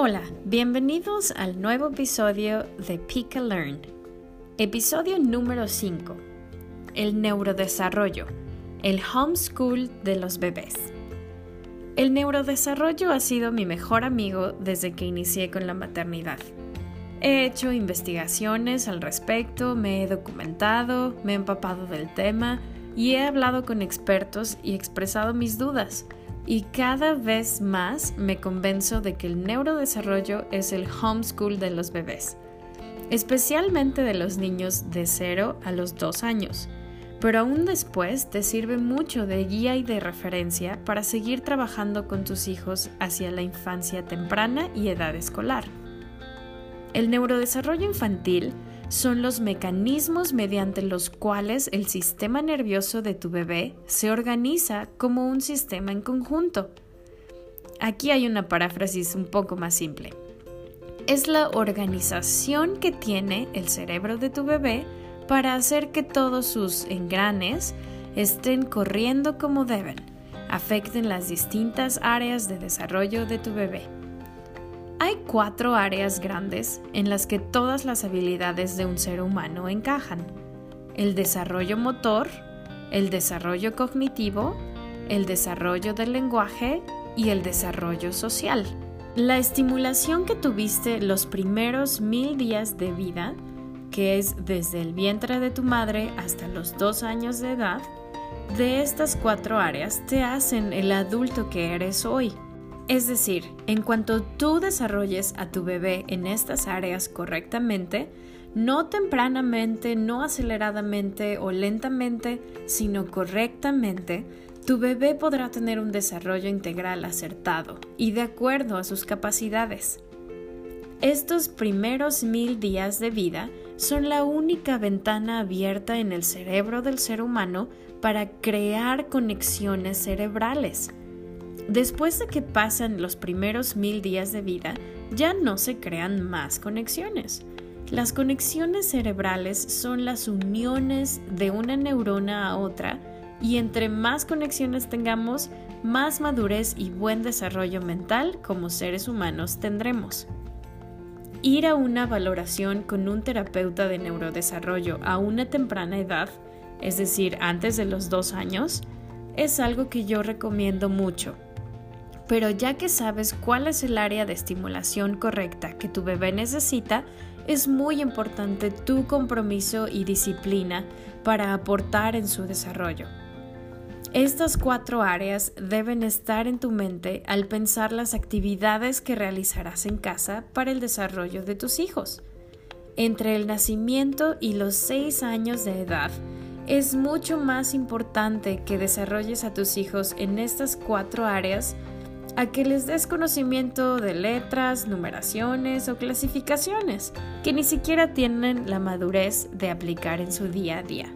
Hola, bienvenidos al nuevo episodio de Pika Learn. Episodio número 5. El neurodesarrollo, el homeschool de los bebés. El neurodesarrollo ha sido mi mejor amigo desde que inicié con la maternidad. He hecho investigaciones al respecto, me he documentado, me he empapado del tema y he hablado con expertos y expresado mis dudas y cada vez más me convenzo de que el neurodesarrollo es el homeschool de los bebés, especialmente de los niños de 0 a los 2 años. Pero aún después te sirve mucho de guía y de referencia para seguir trabajando con tus hijos hacia la infancia temprana y edad escolar. El neurodesarrollo infantil son los mecanismos mediante los cuales el sistema nervioso de tu bebé se organiza como un sistema en conjunto. Aquí hay una paráfrasis un poco más simple. Es la organización que tiene el cerebro de tu bebé para hacer que todos sus engranes estén corriendo como deben, afecten las distintas áreas de desarrollo de tu bebé. Hay cuatro áreas grandes en las que todas las habilidades de un ser humano encajan. El desarrollo motor, el desarrollo cognitivo, el desarrollo del lenguaje y el desarrollo social. La estimulación que tuviste los primeros mil días de vida, que es desde el vientre de tu madre hasta los dos años de edad, de estas cuatro áreas te hacen el adulto que eres hoy. Es decir, en cuanto tú desarrolles a tu bebé en estas áreas correctamente, no tempranamente, no aceleradamente o lentamente, sino correctamente, tu bebé podrá tener un desarrollo integral acertado y de acuerdo a sus capacidades. Estos primeros mil días de vida son la única ventana abierta en el cerebro del ser humano para crear conexiones cerebrales. Después de que pasan los primeros mil días de vida, ya no se crean más conexiones. Las conexiones cerebrales son las uniones de una neurona a otra y entre más conexiones tengamos, más madurez y buen desarrollo mental como seres humanos tendremos. Ir a una valoración con un terapeuta de neurodesarrollo a una temprana edad, es decir, antes de los dos años, es algo que yo recomiendo mucho pero ya que sabes cuál es el área de estimulación correcta que tu bebé necesita, es muy importante tu compromiso y disciplina para aportar en su desarrollo. Estas cuatro áreas deben estar en tu mente al pensar las actividades que realizarás en casa para el desarrollo de tus hijos. Entre el nacimiento y los seis años de edad, es mucho más importante que desarrolles a tus hijos en estas cuatro áreas a que les des conocimiento de letras, numeraciones o clasificaciones que ni siquiera tienen la madurez de aplicar en su día a día.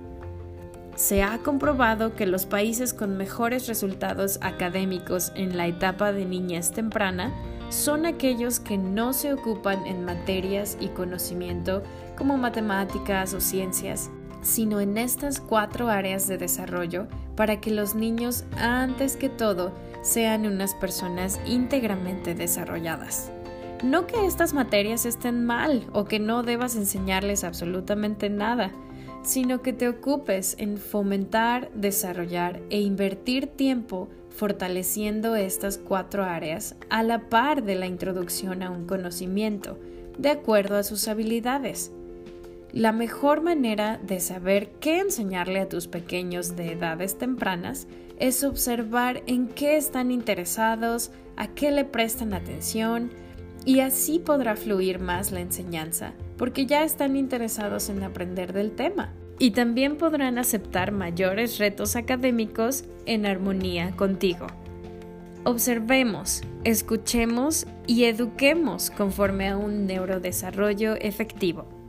Se ha comprobado que los países con mejores resultados académicos en la etapa de niñez temprana son aquellos que no se ocupan en materias y conocimiento como matemáticas o ciencias, sino en estas cuatro áreas de desarrollo para que los niños, antes que todo, sean unas personas íntegramente desarrolladas. No que estas materias estén mal o que no debas enseñarles absolutamente nada, sino que te ocupes en fomentar, desarrollar e invertir tiempo fortaleciendo estas cuatro áreas a la par de la introducción a un conocimiento, de acuerdo a sus habilidades. La mejor manera de saber qué enseñarle a tus pequeños de edades tempranas es observar en qué están interesados, a qué le prestan atención, y así podrá fluir más la enseñanza, porque ya están interesados en aprender del tema. Y también podrán aceptar mayores retos académicos en armonía contigo. Observemos, escuchemos y eduquemos conforme a un neurodesarrollo efectivo.